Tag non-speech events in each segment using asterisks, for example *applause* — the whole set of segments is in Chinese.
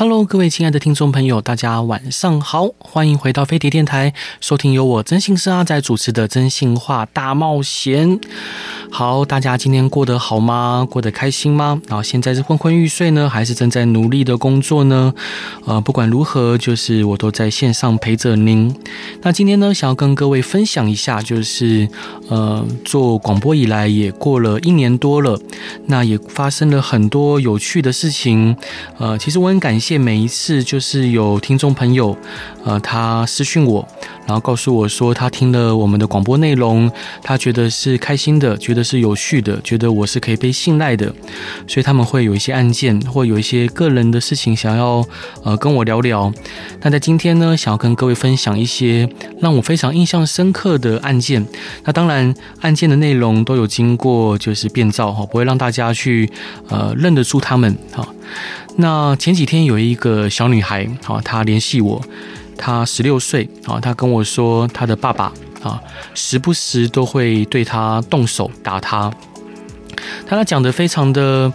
Hello，各位亲爱的听众朋友，大家晚上好，欢迎回到飞碟电台，收听由我征信师阿仔主持的《真心话大冒险》。好，大家今天过得好吗？过得开心吗？然后现在是昏昏欲睡呢，还是正在努力的工作呢？呃，不管如何，就是我都在线上陪着您。那今天呢，想要跟各位分享一下，就是呃，做广播以来也过了一年多了，那也发生了很多有趣的事情。呃，其实我很感谢每一次，就是有听众朋友，呃，他私讯我，然后告诉我说他听了我们的广播内容，他觉得是开心的，觉得。是有序的，觉得我是可以被信赖的，所以他们会有一些案件，或有一些个人的事情想要呃跟我聊聊。那在今天呢，想要跟各位分享一些让我非常印象深刻的案件。那当然，案件的内容都有经过就是变造哈，不会让大家去呃认得出他们哈。那前几天有一个小女孩啊，她联系我，她十六岁啊，她跟我说她的爸爸。啊，时不时都会对她动手打她，她讲的非常的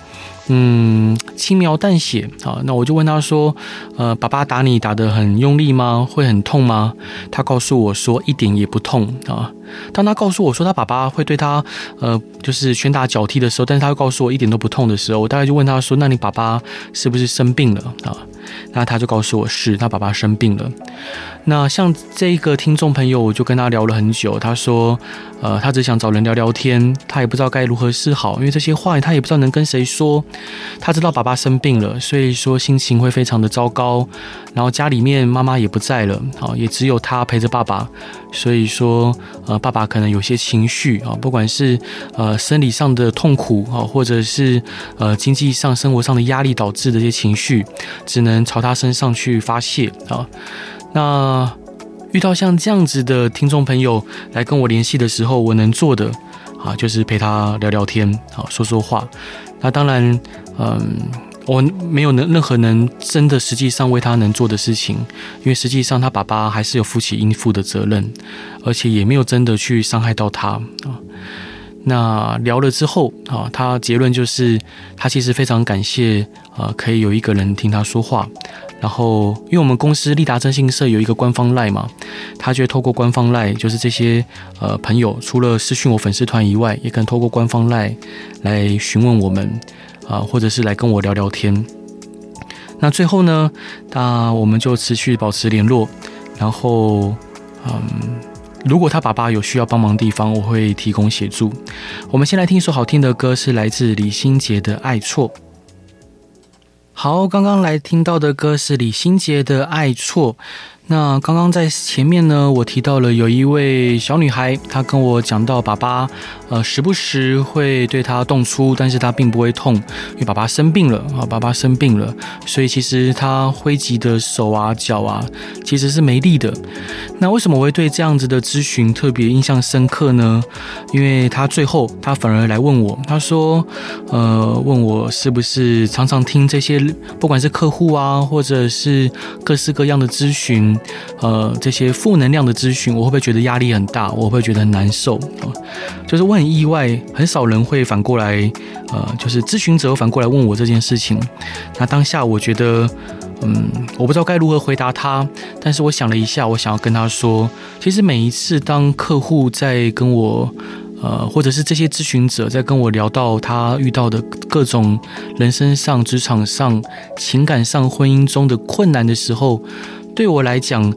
嗯轻描淡写啊。那我就问他说，呃，爸爸打你打得很用力吗？会很痛吗？他告诉我说一点也不痛啊。当他告诉我说他爸爸会对他呃就是拳打脚踢的时候，但是他又告诉我一点都不痛的时候，我大概就问他说，那你爸爸是不是生病了啊？那他就告诉我是他爸爸生病了。那像这个听众朋友，我就跟他聊了很久。他说，呃，他只想找人聊聊天，他也不知道该如何是好，因为这些话他也不知道能跟谁说。他知道爸爸生病了，所以说心情会非常的糟糕。然后家里面妈妈也不在了，啊，也只有他陪着爸爸。所以说，呃，爸爸可能有些情绪啊，不管是呃生理上的痛苦啊，或者是呃经济上、生活上的压力导致的一些情绪，只能能朝他身上去发泄啊。那遇到像这样子的听众朋友来跟我联系的时候，我能做的啊，就是陪他聊聊天，啊，说说话。那当然，嗯，我没有能任何能真的实际上为他能做的事情，因为实际上他爸爸还是有负起应负的责任，而且也没有真的去伤害到他啊。那聊了之后啊，他结论就是他其实非常感谢啊，可以有一个人听他说话。然后，因为我们公司立达征信社有一个官方赖嘛，他就透过官方赖，就是这些呃朋友，除了私讯我粉丝团以外，也可能透过官方赖来询问我们啊、或者是来跟我聊聊天。那最后呢，那我们就持续保持联络。然后，嗯，如果他爸爸有需要帮忙的地方，我会提供协助。我们先来听一首好听的歌，是来自李心洁的《爱错》。好，刚刚来听到的歌是李心洁的《爱错》。那刚刚在前面呢，我提到了有一位小女孩，她跟我讲到爸爸，呃，时不时会对她动粗，但是她并不会痛，因为爸爸生病了啊，爸爸生病了，所以其实她挥击的手啊、脚啊，其实是没力的。那为什么我会对这样子的咨询特别印象深刻呢？因为她最后她反而来问我，她说，呃，问我是不是常常听这些，不管是客户啊，或者是各式各样的咨询。呃，这些负能量的咨询，我会不会觉得压力很大？我会不会觉得很难受？就是我很意外，很少人会反过来，呃，就是咨询者反过来问我这件事情。那当下我觉得，嗯，我不知道该如何回答他。但是我想了一下，我想要跟他说，其实每一次当客户在跟我，呃，或者是这些咨询者在跟我聊到他遇到的各种人生上、职场上、情感上、婚姻中的困难的时候。对我来讲，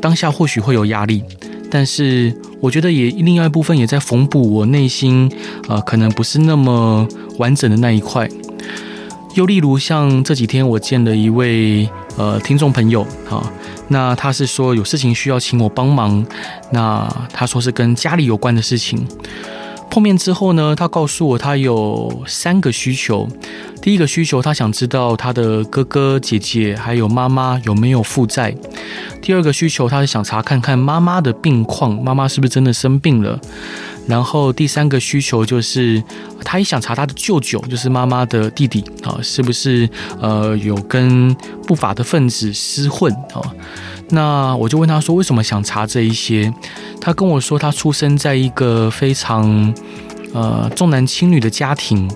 当下或许会有压力，但是我觉得也另外一部分也在缝补我内心，呃，可能不是那么完整的那一块。又例如像这几天我见了一位呃听众朋友，啊，那他是说有事情需要请我帮忙，那他说是跟家里有关的事情。碰面之后呢，他告诉我他有三个需求。第一个需求，他想知道他的哥哥姐姐还有妈妈有没有负债。第二个需求，他是想查看看妈妈的病况，妈妈是不是真的生病了。然后第三个需求就是，他也想查他的舅舅，就是妈妈的弟弟啊，是不是呃有跟不法的分子厮混啊？那我就问他说，为什么想查这一些？他跟我说，他出生在一个非常呃重男轻女的家庭，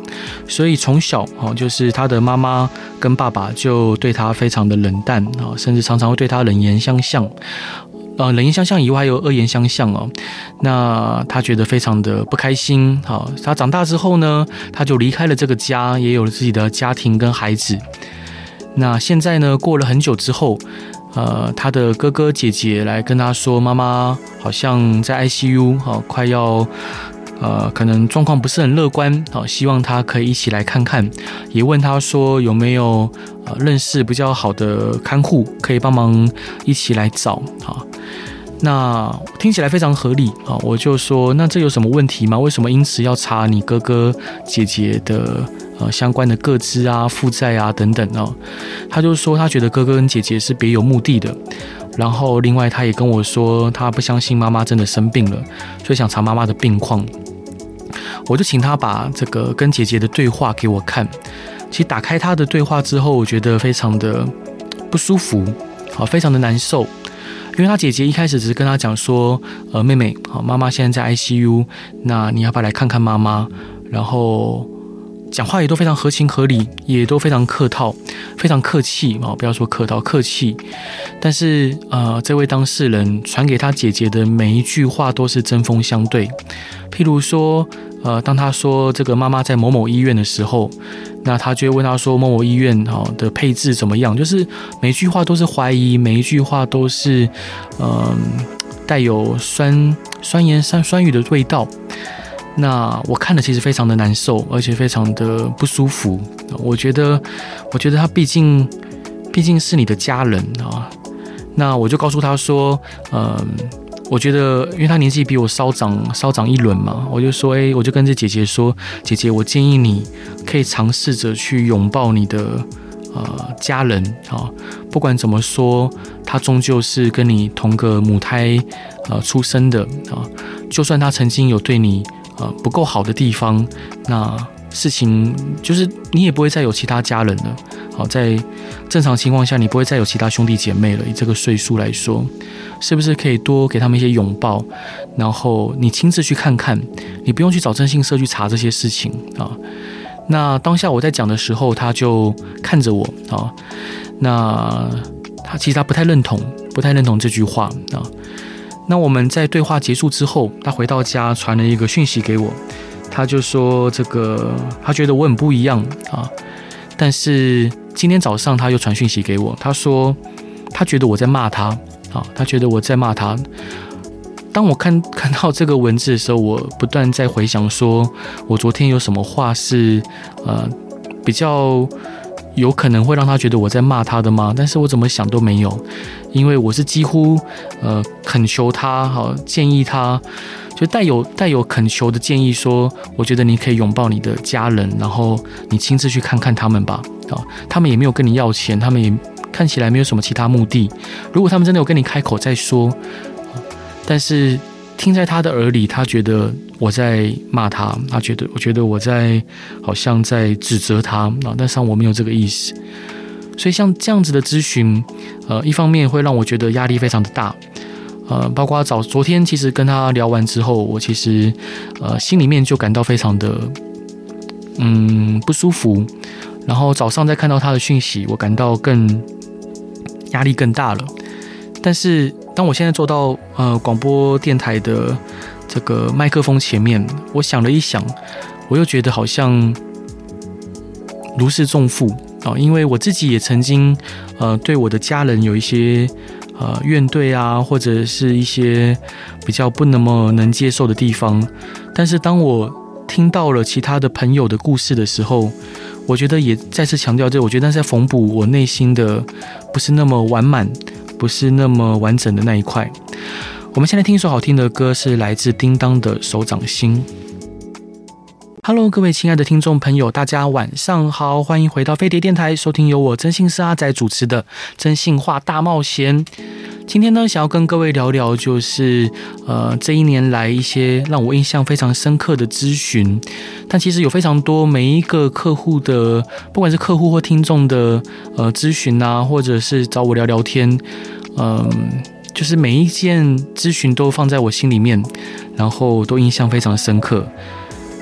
所以从小哦，就是他的妈妈跟爸爸就对他非常的冷淡啊，甚至常常会对他冷言相向。呃，冷言相向以外，还有恶言相向哦。那他觉得非常的不开心。好，他长大之后呢，他就离开了这个家，也有了自己的家庭跟孩子。那现在呢，过了很久之后，呃，他的哥哥姐姐来跟他说，妈妈好像在 ICU，哦，快要。呃，可能状况不是很乐观，好，希望他可以一起来看看，也问他说有没有呃认识比较好的看护，可以帮忙一起来找，啊，那听起来非常合理啊，我就说那这有什么问题吗？为什么因此要查你哥哥姐姐的呃相关的个资啊、负债啊等等哦？他就说他觉得哥哥跟姐姐是别有目的的，然后另外他也跟我说他不相信妈妈真的生病了，所以想查妈妈的病况。我就请他把这个跟姐姐的对话给我看。其实打开他的对话之后，我觉得非常的不舒服，好，非常的难受。因为他姐姐一开始只是跟他讲说，呃，妹妹，好，妈妈现在在 ICU，那你要不要来看看妈妈？然后讲话也都非常合情合理，也都非常客套，非常客气啊，不要说客套，客气。但是呃，这位当事人传给他姐姐的每一句话都是针锋相对，譬如说。呃，当他说这个妈妈在某某医院的时候，那他就会问他说某某医院哈的配置怎么样？就是每一句话都是怀疑，每一句话都是嗯、带有酸酸言酸酸语的味道。那我看了其实非常的难受，而且非常的不舒服。我觉得，我觉得他毕竟毕竟是你的家人啊。那我就告诉他说，嗯、我觉得，因为他年纪比我稍长，稍长一轮嘛，我就说，哎，我就跟这姐姐说，姐姐，我建议你可以尝试着去拥抱你的呃家人啊，不管怎么说，他终究是跟你同个母胎呃出生的啊，就算他曾经有对你呃不够好的地方，那事情就是你也不会再有其他家人了。好，在正常情况下，你不会再有其他兄弟姐妹了。以这个岁数来说，是不是可以多给他们一些拥抱？然后你亲自去看看，你不用去找征信社去查这些事情啊。那当下我在讲的时候，他就看着我啊。那他其实他不太认同，不太认同这句话啊。那我们在对话结束之后，他回到家传了一个讯息给我，他就说这个他觉得我很不一样啊，但是。今天早上他又传讯息给我，他说他觉得我在骂他，啊，他觉得我在骂他。当我看 *laughs* 看到这个文字的时候，我不断在回想，说我昨天有什么话是呃比较有可能会让他觉得我在骂他的吗？但是我怎么想都没有，因为我是几乎呃恳求他，好建议他。就带有带有恳求的建议说，我觉得你可以拥抱你的家人，然后你亲自去看看他们吧。啊，他们也没有跟你要钱，他们也看起来没有什么其他目的。如果他们真的有跟你开口再说，但是听在他的耳里，他觉得我在骂他，他觉得我觉得我在好像在指责他啊，但是我没有这个意思。所以像这样子的咨询，呃，一方面会让我觉得压力非常的大。呃，包括早昨天，其实跟他聊完之后，我其实呃心里面就感到非常的嗯不舒服。然后早上再看到他的讯息，我感到更压力更大了。但是当我现在坐到呃广播电台的这个麦克风前面，我想了一想，我又觉得好像如释重负啊，因为我自己也曾经呃对我的家人有一些。呃，怨怼啊，或者是一些比较不那么能接受的地方。但是当我听到了其他的朋友的故事的时候，我觉得也再次强调这，我觉得是在缝补我内心的不是那么完满，不是那么完整的那一块。我们现在听一首好听的歌，是来自叮当的《手掌心》。Hello，各位亲爱的听众朋友，大家晚上好，欢迎回到飞碟电台，收听由我真心师阿仔主持的《真心话大冒险》。今天呢，想要跟各位聊聊，就是呃，这一年来一些让我印象非常深刻的咨询。但其实有非常多每一个客户的，不管是客户或听众的呃咨询啊，或者是找我聊聊天，嗯、就是每一件咨询都放在我心里面，然后都印象非常深刻。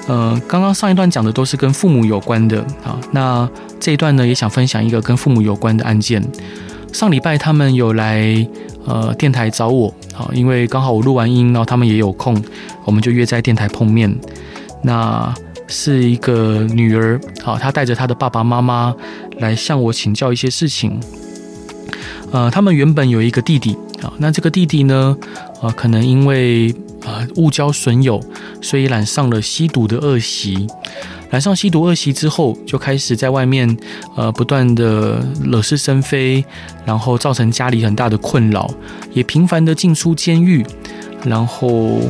呃，刚刚上一段讲的都是跟父母有关的啊，那这一段呢，也想分享一个跟父母有关的案件。上礼拜他们有来。呃，电台找我啊，因为刚好我录完音，然后他们也有空，我们就约在电台碰面。那是一个女儿，好，她带着她的爸爸妈妈来向我请教一些事情。呃，他们原本有一个弟弟啊，那这个弟弟呢，呃，可能因为呃误交损友，所以染上了吸毒的恶习。染上吸毒恶习之后，就开始在外面，呃，不断的惹是生非，然后造成家里很大的困扰，也频繁的进出监狱，然后，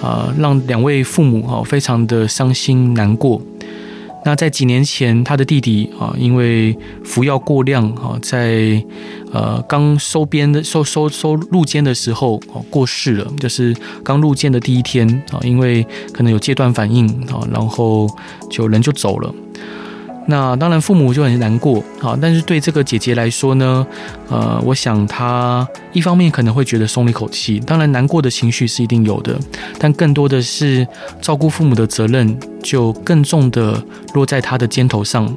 呃，让两位父母啊非常的伤心难过。那在几年前，他的弟弟啊，因为服药过量啊，在呃刚收编的收收收入监的时候哦过世了，就是刚入监的第一天啊，因为可能有戒断反应啊，然后就人就走了。那当然，父母就很难过啊。但是对这个姐姐来说呢，呃，我想她一方面可能会觉得松了一口气，当然难过的情绪是一定有的，但更多的是照顾父母的责任就更重的落在她的肩头上。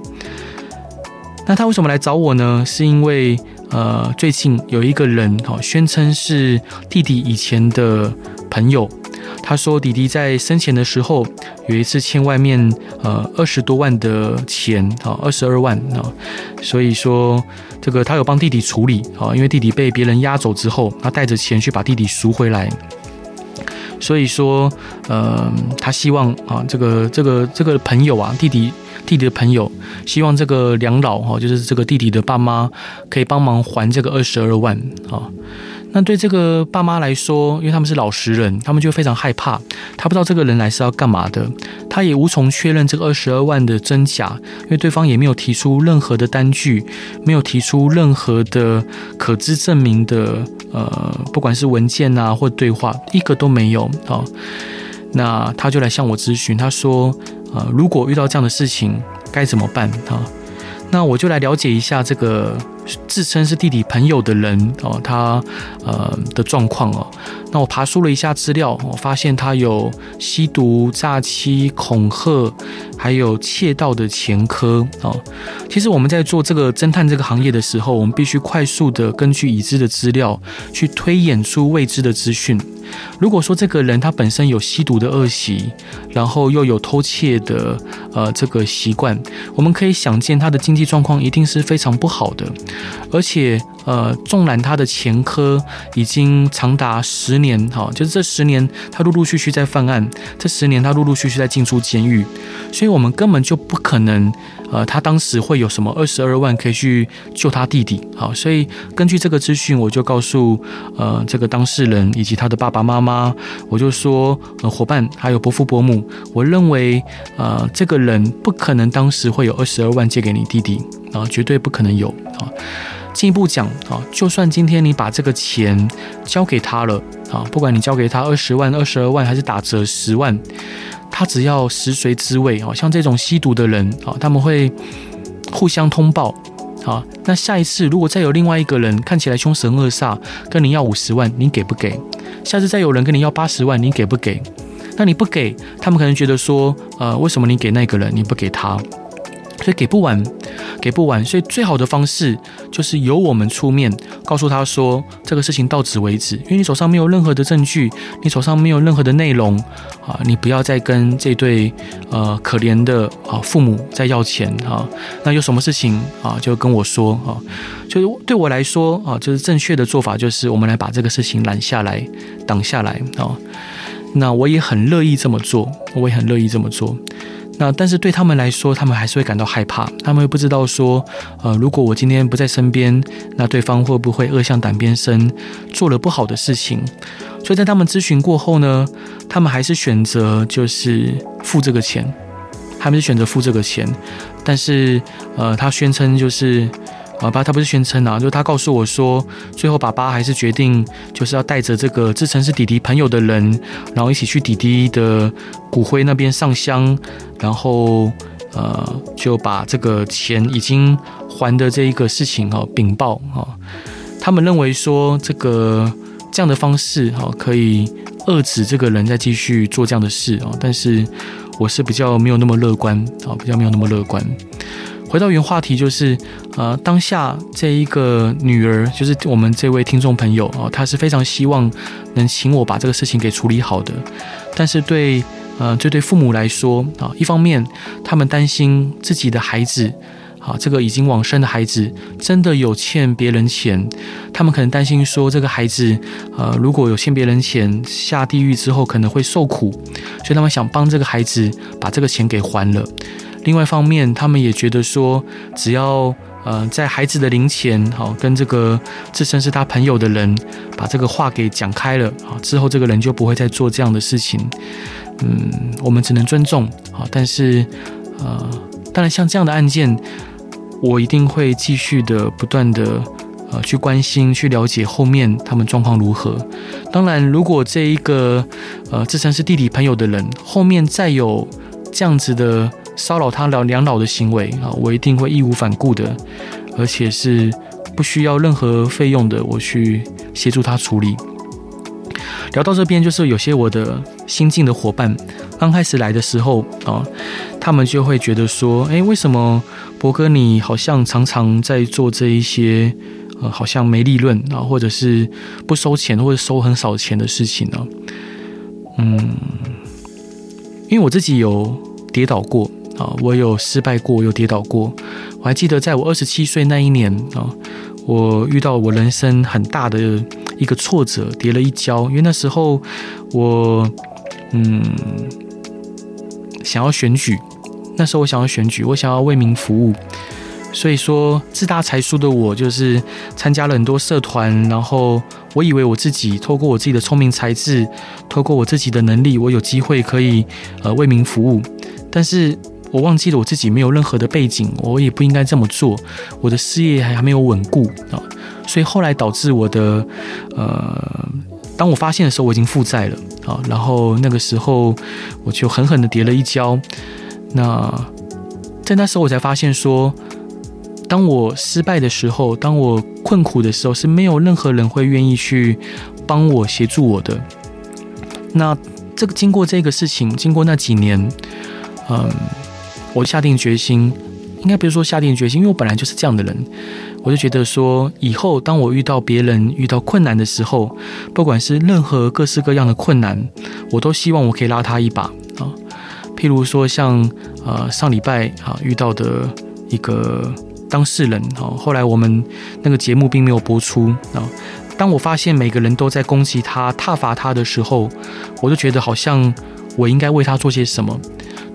那她为什么来找我呢？是因为呃，最近有一个人哈，宣称是弟弟以前的朋友。他说：“弟弟在生前的时候，有一次欠外面呃二十多万的钱啊，二十二万啊，所以说这个他有帮弟弟处理啊，因为弟弟被别人押走之后，他带着钱去把弟弟赎回来。所以说，呃，他希望啊，这个这个这个朋友啊，弟弟弟弟的朋友，希望这个两老哈，就是这个弟弟的爸妈，可以帮忙还这个二十二万啊。”那对这个爸妈来说，因为他们是老实人，他们就非常害怕。他不知道这个人来是要干嘛的，他也无从确认这个二十二万的真假，因为对方也没有提出任何的单据，没有提出任何的可资证明的，呃，不管是文件啊或对话，一个都没有啊。那他就来向我咨询，他说，呃，如果遇到这样的事情该怎么办啊？那我就来了解一下这个。自称是弟弟朋友的人哦，他呃的状况哦，那我爬梳了一下资料，我发现他有吸毒、诈欺、恐吓，还有窃盗的前科哦。其实我们在做这个侦探这个行业的时候，我们必须快速的根据已知的资料去推演出未知的资讯。如果说这个人他本身有吸毒的恶习，然后又有偷窃的呃这个习惯，我们可以想见他的经济状况一定是非常不好的，而且呃纵然他的前科已经长达十年哈，就是这十年他陆陆续续在犯案，这十年他陆陆续续在进出监狱，所以我们根本就不可能呃他当时会有什么二十二万可以去救他弟弟，好，所以根据这个资讯，我就告诉呃这个当事人以及他的爸爸。妈妈，我就说，呃，伙伴还有伯父伯母，我认为，呃，这个人不可能当时会有二十二万借给你弟弟啊，绝对不可能有啊。进一步讲啊，就算今天你把这个钱交给他了啊，不管你交给他二十万、二十二万还是打折十万，他只要食髓知味啊，像这种吸毒的人啊，他们会互相通报啊。那下一次如果再有另外一个人看起来凶神恶煞，跟你要五十万，你给不给？下次再有人跟你要八十万，你给不给？那你不给，他们可能觉得说，呃，为什么你给那个人，你不给他？所以给不完，给不完。所以最好的方式就是由我们出面，告诉他说，这个事情到此为止。因为你手上没有任何的证据，你手上没有任何的内容啊，你不要再跟这对呃可怜的啊父母再要钱啊。那有什么事情啊，就跟我说啊。就是对我来说啊，就是正确的做法，就是我们来把这个事情拦下来，挡下来啊。那我也很乐意这么做，我也很乐意这么做。那但是对他们来说，他们还是会感到害怕，他们会不知道说，呃，如果我今天不在身边，那对方会不会恶向胆边生，做了不好的事情？所以在他们咨询过后呢，他们还是选择就是付这个钱，他们是选择付这个钱，但是呃，他宣称就是啊，爸他不是宣称啊，就是他告诉我说，最后爸爸还是决定就是要带着这个自称是弟弟朋友的人，然后一起去弟弟的骨灰那边上香，然后呃就把这个钱已经还的这一个事情哈禀报啊。他们认为说这个这样的方式哈可以遏制这个人再继续做这样的事啊，但是我是比较没有那么乐观啊，比较没有那么乐观。回到原话题，就是呃，当下这一个女儿，就是我们这位听众朋友啊，她是非常希望能请我把这个事情给处理好的。但是对呃，这对父母来说啊，一方面他们担心自己的孩子啊，这个已经往生的孩子真的有欠别人钱，他们可能担心说这个孩子呃，如果有欠别人钱，下地狱之后可能会受苦，所以他们想帮这个孩子把这个钱给还了。另外一方面，他们也觉得说，只要呃在孩子的灵前，好跟这个自称是他朋友的人把这个话给讲开了，好之后这个人就不会再做这样的事情。嗯，我们只能尊重，好，但是呃，当然像这样的案件，我一定会继续的不断的呃去关心、去了解后面他们状况如何。当然，如果这一个呃自称是弟弟朋友的人后面再有这样子的。骚扰他两老的行为啊，我一定会义无反顾的，而且是不需要任何费用的，我去协助他处理。聊到这边，就是有些我的新进的伙伴刚开始来的时候啊，他们就会觉得说，哎，为什么博哥你好像常常在做这一些呃，好像没利润啊，或者是不收钱或者收很少钱的事情呢？嗯，因为我自己有跌倒过。啊，我有失败过，有跌倒过。我还记得，在我二十七岁那一年啊，我遇到我人生很大的一个挫折，跌了一跤。因为那时候我嗯想要选举，那时候我想要选举，我想要为民服务。所以说，自大才疏的我，就是参加了很多社团，然后我以为我自己透过我自己的聪明才智，透过我自己的能力，我有机会可以呃为民服务，但是。我忘记了我自己没有任何的背景，我也不应该这么做。我的事业还还没有稳固啊，所以后来导致我的呃，当我发现的时候，我已经负债了啊。然后那个时候我就狠狠的跌了一跤。那在那时候我才发现说，当我失败的时候，当我困苦的时候，是没有任何人会愿意去帮我协助我的。那这个经过这个事情，经过那几年，嗯。我下定决心，应该不是说下定决心，因为我本来就是这样的人。我就觉得说，以后当我遇到别人遇到困难的时候，不管是任何各式各样的困难，我都希望我可以拉他一把啊。譬如说像，像呃上礼拜啊遇到的一个当事人啊，后来我们那个节目并没有播出啊。当我发现每个人都在攻击他、挞伐他的时候，我就觉得好像我应该为他做些什么。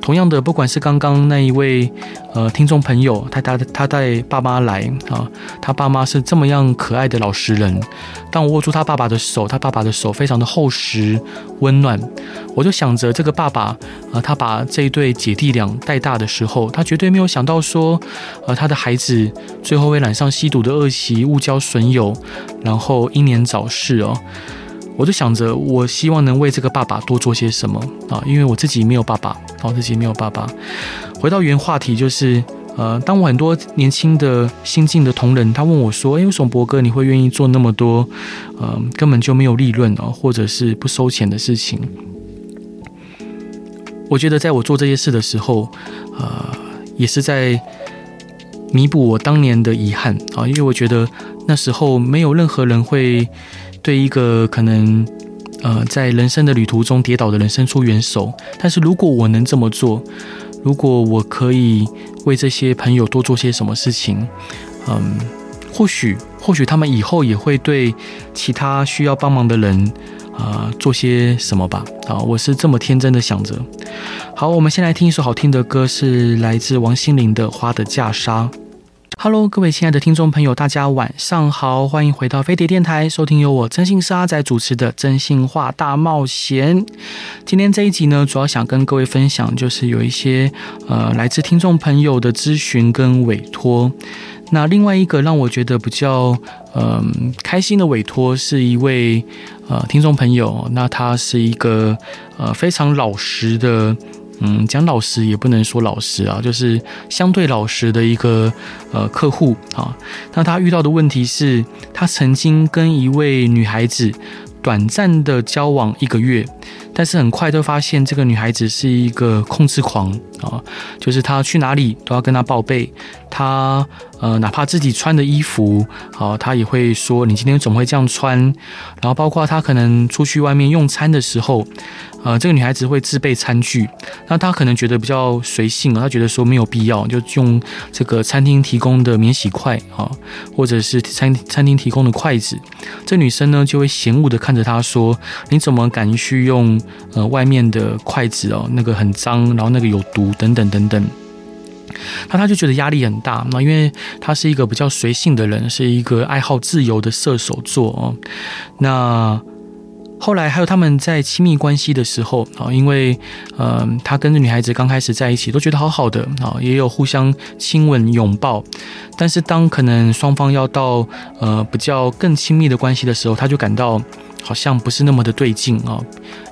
同样的，不管是刚刚那一位呃听众朋友，他他他带爸妈来啊，他爸妈是这么样可爱的老实人。当我握住他爸爸的手，他爸爸的手非常的厚实温暖，我就想着这个爸爸啊、他把这一对姐弟俩带大的时候，他绝对没有想到说，呃，他的孩子最后会染上吸毒的恶习，误交损友，然后英年早逝哦。我就想着，我希望能为这个爸爸多做些什么啊，因为我自己没有爸爸，我自己没有爸爸。回到原话题，就是呃，当我很多年轻的新进的同仁，他问我说：“哎，为什么博哥你会愿意做那么多，呃，根本就没有利润啊，或者是不收钱的事情？”我觉得，在我做这些事的时候，呃，也是在弥补我当年的遗憾啊，因为我觉得那时候没有任何人会。对一个可能，呃，在人生的旅途中跌倒的人伸出援手，但是如果我能这么做，如果我可以为这些朋友多做些什么事情，嗯，或许或许他们以后也会对其他需要帮忙的人啊，做些什么吧。啊，我是这么天真的想着。好，我们先来听一首好听的歌，是来自王心凌的《花的嫁纱》。Hello，各位亲爱的听众朋友，大家晚上好，欢迎回到飞碟电台，收听由我真心沙仔主持的《真心话大冒险》。今天这一集呢，主要想跟各位分享，就是有一些呃来自听众朋友的咨询跟委托。那另外一个让我觉得比较嗯、开心的委托是一位呃听众朋友，那他是一个呃非常老实的，嗯，讲老实也不能说老实啊，就是相对老实的一个呃客户啊。那他遇到的问题是，他曾经跟一位女孩子短暂的交往一个月。但是很快就发现这个女孩子是一个控制狂啊，就是她去哪里都要跟她报备，她呃哪怕自己穿的衣服，好，她也会说你今天怎么会这样穿？然后包括她可能出去外面用餐的时候。呃，这个女孩子会自备餐具，那她可能觉得比较随性，她觉得说没有必要，就用这个餐厅提供的免洗筷啊，或者是餐餐厅提供的筷子。这女生呢就会嫌恶的看着她说：“你怎么敢去用呃外面的筷子哦？那个很脏，然后那个有毒，等等等等。”那他就觉得压力很大，那因为他是一个比较随性的人，是一个爱好自由的射手座哦，那。后来还有他们在亲密关系的时候啊，因为呃，他跟这女孩子刚开始在一起都觉得好好的啊，也有互相亲吻拥抱，但是当可能双方要到呃比较更亲密的关系的时候，他就感到。好像不是那么的对劲啊！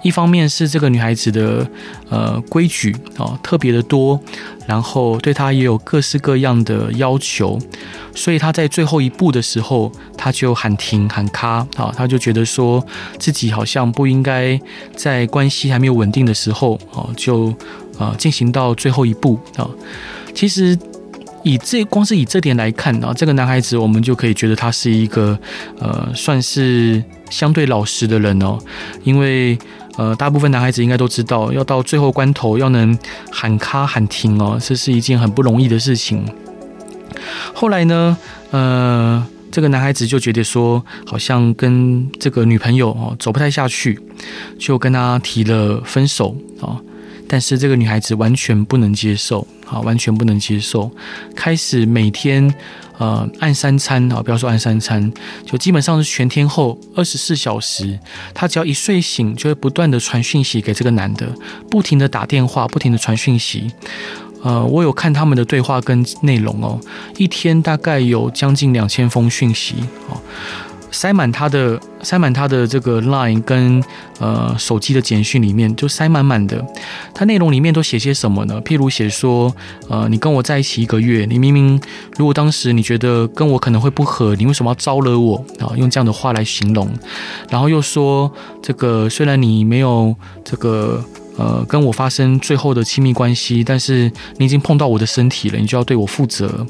一方面是这个女孩子的呃规矩啊特别的多，然后对她也有各式各样的要求，所以她在最后一步的时候，她就喊停喊卡啊，她就觉得说自己好像不应该在关系还没有稳定的时候啊，就啊进行到最后一步啊。其实。以这光是以这点来看啊，这个男孩子我们就可以觉得他是一个呃，算是相对老实的人哦。因为呃，大部分男孩子应该都知道，要到最后关头要能喊卡喊停哦，这是一件很不容易的事情。后来呢，呃，这个男孩子就觉得说，好像跟这个女朋友哦走不太下去，就跟他提了分手啊。但是这个女孩子完全不能接受。啊，完全不能接受，开始每天呃按三餐啊，不要说按三餐，就基本上是全天候二十四小时，她只要一睡醒，就会不断的传讯息给这个男的，不停的打电话，不停的传讯息。呃，我有看他们的对话跟内容哦，一天大概有将近两千封讯息哦。塞满他的塞满他的这个 line 跟呃手机的简讯里面就塞满满的，他内容里面都写些什么呢？譬如写说，呃，你跟我在一起一个月，你明明如果当时你觉得跟我可能会不合，你为什么要招惹我啊？用这样的话来形容，然后又说这个虽然你没有这个。呃，跟我发生最后的亲密关系，但是你已经碰到我的身体了，你就要对我负责。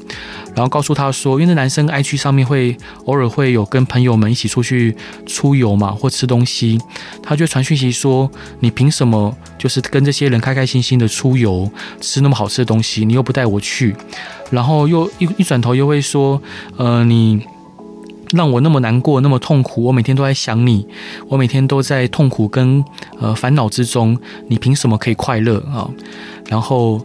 然后告诉他说，因为那男生 IG 上面会偶尔会有跟朋友们一起出去出游嘛，或吃东西，他就传讯息说，你凭什么就是跟这些人开开心心的出游，吃那么好吃的东西，你又不带我去？然后又一一转头又会说，呃，你。让我那么难过，那么痛苦，我每天都在想你，我每天都在痛苦跟呃烦恼之中，你凭什么可以快乐啊？然后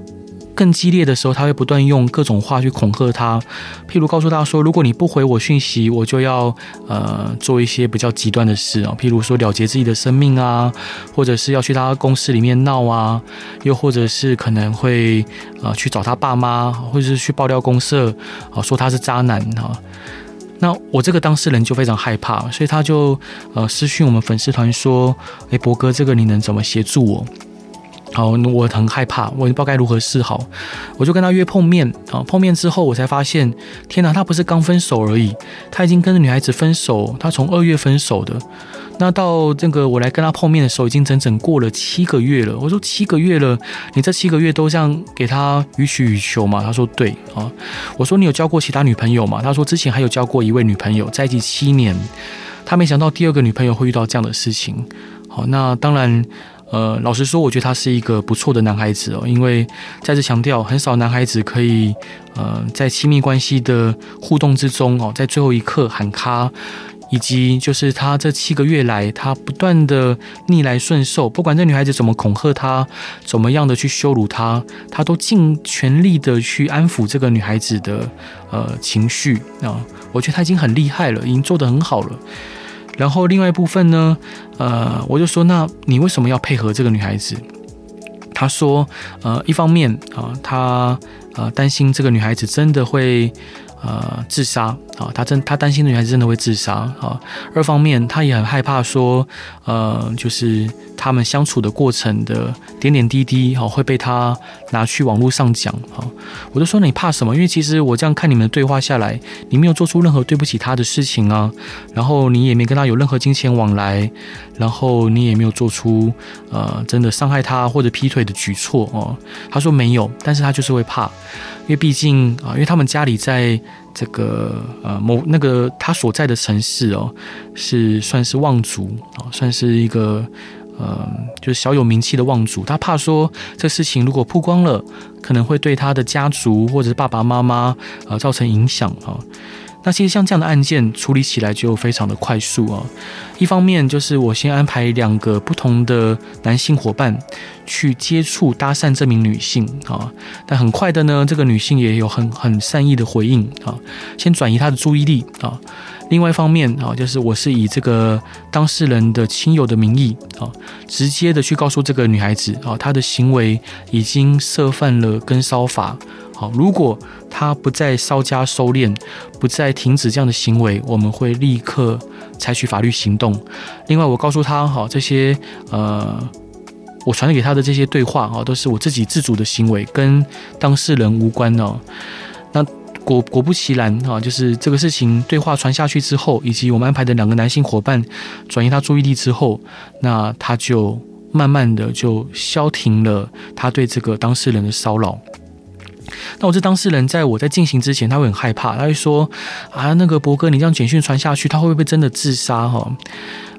更激烈的时候，他会不断用各种话去恐吓他，譬如告诉他说，如果你不回我讯息，我就要呃做一些比较极端的事啊，譬如说了结自己的生命啊，或者是要去他公司里面闹啊，又或者是可能会呃去找他爸妈，或者是去爆料公社啊，说他是渣男啊。那我这个当事人就非常害怕，所以他就呃私讯我们粉丝团说：“诶，博哥，这个你能怎么协助我？”好，我很害怕，我也不知道该如何是好，我就跟他约碰面啊。碰面之后，我才发现，天哪，他不是刚分手而已，他已经跟着女孩子分手，他从二月分手的。那到这个我来跟他碰面的时候，已经整整过了七个月了。我说七个月了，你这七个月都这样给他予取予求吗？他说对啊。我说你有交过其他女朋友吗？他说之前还有交过一位女朋友，在一起七年。他没想到第二个女朋友会遇到这样的事情。好，那当然，呃，老实说，我觉得他是一个不错的男孩子哦。因为再次强调，很少男孩子可以呃在亲密关系的互动之中哦，在最后一刻喊卡。以及就是他这七个月来，他不断的逆来顺受，不管这女孩子怎么恐吓他，怎么样的去羞辱他，他都尽全力的去安抚这个女孩子的呃情绪啊。我觉得他已经很厉害了，已经做得很好了。然后另外一部分呢，呃，我就说，那你为什么要配合这个女孩子？他说，呃，一方面啊，他呃担心这个女孩子真的会。呃自杀啊，他真他担心女孩子真的会自杀啊。二方面，他也很害怕说，呃，就是他们相处的过程的点点滴滴哈会被他拿去网络上讲哈。我就说你怕什么？因为其实我这样看你们的对话下来，你没有做出任何对不起他的事情啊，然后你也没跟他有任何金钱往来，然后你也没有做出呃真的伤害他或者劈腿的举措哦。他说没有，但是他就是会怕，因为毕竟啊，因为他们家里在这个呃某那个他所在的城市哦，是算是望族啊，算是一个呃就是小有名气的望族。他怕说这事情如果曝光了，可能会对他的家族或者是爸爸妈妈呃造成影响啊。那其实像这样的案件处理起来就非常的快速啊。一方面就是我先安排两个不同的男性伙伴去接触搭讪这名女性啊，但很快的呢，这个女性也有很很善意的回应啊，先转移她的注意力啊。另外一方面啊，就是我是以这个当事人的亲友的名义啊，直接的去告诉这个女孩子啊，她的行为已经涉犯了跟骚法。好，如果他不再稍加收敛，不再停止这样的行为，我们会立刻采取法律行动。另外，我告诉他，哈，这些呃，我传给他的这些对话，哈，都是我自己自主的行为，跟当事人无关哦。那果果不其然，哈，就是这个事情对话传下去之后，以及我们安排的两个男性伙伴转移他注意力之后，那他就慢慢的就消停了他对这个当事人的骚扰。那我这当事人，在我在进行之前，他会很害怕，他会说：“啊，那个博哥，你这样简讯传下去，他会不会真的自杀？哈，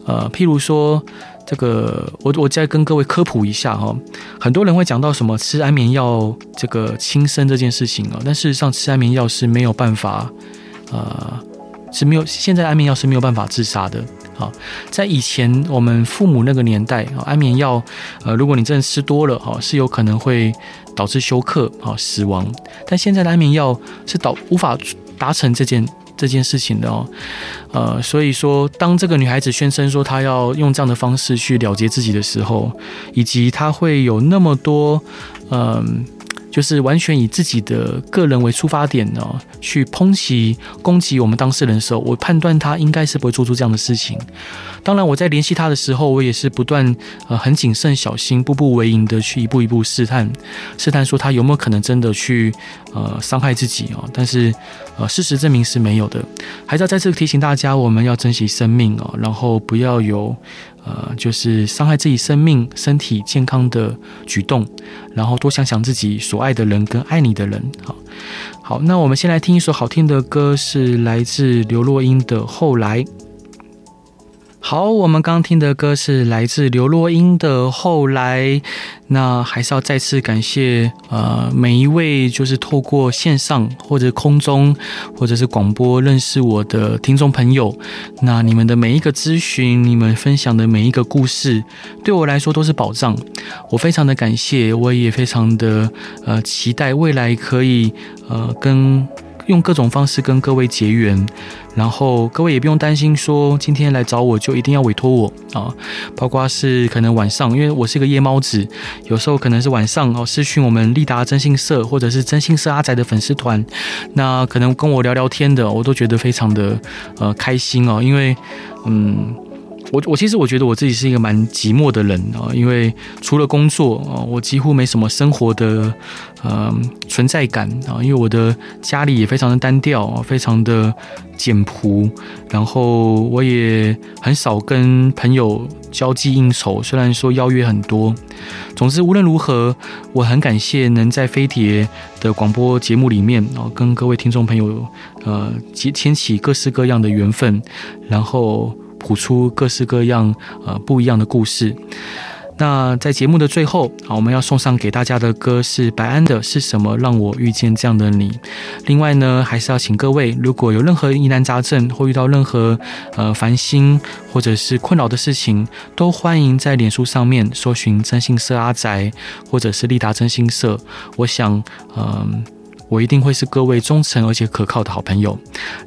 呃，譬如说，这个我我再跟各位科普一下哈，很多人会讲到什么吃安眠药这个轻生这件事情啊，但事实上吃安眠药是没有办法，呃，是没有现在安眠药是没有办法自杀的。好，在以前我们父母那个年代啊，安眠药，呃，如果你真的吃多了，哈，是有可能会。导致休克啊死亡，但现在的安眠药是导无法达成这件这件事情的哦，呃，所以说当这个女孩子宣称说她要用这样的方式去了结自己的时候，以及她会有那么多嗯。就是完全以自己的个人为出发点呢，去抨击、攻击我们当事人的时候，我判断他应该是不会做出这样的事情。当然，我在联系他的时候，我也是不断呃很谨慎小心、步步为营的去一步一步试探，试探说他有没有可能真的去呃伤害自己啊。但是呃事实证明是没有的。还是要再次提醒大家，我们要珍惜生命啊，然后不要有。呃，就是伤害自己生命、身体健康的举动，然后多想想自己所爱的人跟爱你的人。好，好，那我们先来听一首好听的歌，是来自刘若英的《后来》。好，我们刚听的歌是来自刘若英的《后来》。那还是要再次感谢呃每一位就是透过线上或者空中或者是广播认识我的听众朋友。那你们的每一个咨询，你们分享的每一个故事，对我来说都是宝藏。我非常的感谢，我也非常的呃期待未来可以呃跟。用各种方式跟各位结缘，然后各位也不用担心说今天来找我就一定要委托我啊，包括是可能晚上，因为我是个夜猫子，有时候可能是晚上哦，私讯我们利达征信社或者是征信社阿宅的粉丝团，那可能跟我聊聊天的，我都觉得非常的呃开心哦，因为嗯。我我其实我觉得我自己是一个蛮寂寞的人啊，因为除了工作啊，我几乎没什么生活的呃存在感啊，因为我的家里也非常的单调，非常的简朴，然后我也很少跟朋友交际应酬，虽然说邀约很多。总之无论如何，我很感谢能在飞碟的广播节目里面啊，跟各位听众朋友呃牵起各式各样的缘分，然后。谱出各式各样呃不一样的故事。那在节目的最后啊，我们要送上给大家的歌是白安的《是什么让我遇见这样的你》。另外呢，还是要请各位，如果有任何疑难杂症或遇到任何呃烦心或者是困扰的事情，都欢迎在脸书上面搜寻真心社阿宅或者是立达真心社。我想，嗯、我一定会是各位忠诚而且可靠的好朋友，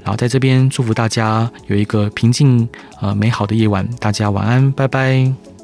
然后在这边祝福大家有一个平静呃美好的夜晚，大家晚安，拜拜。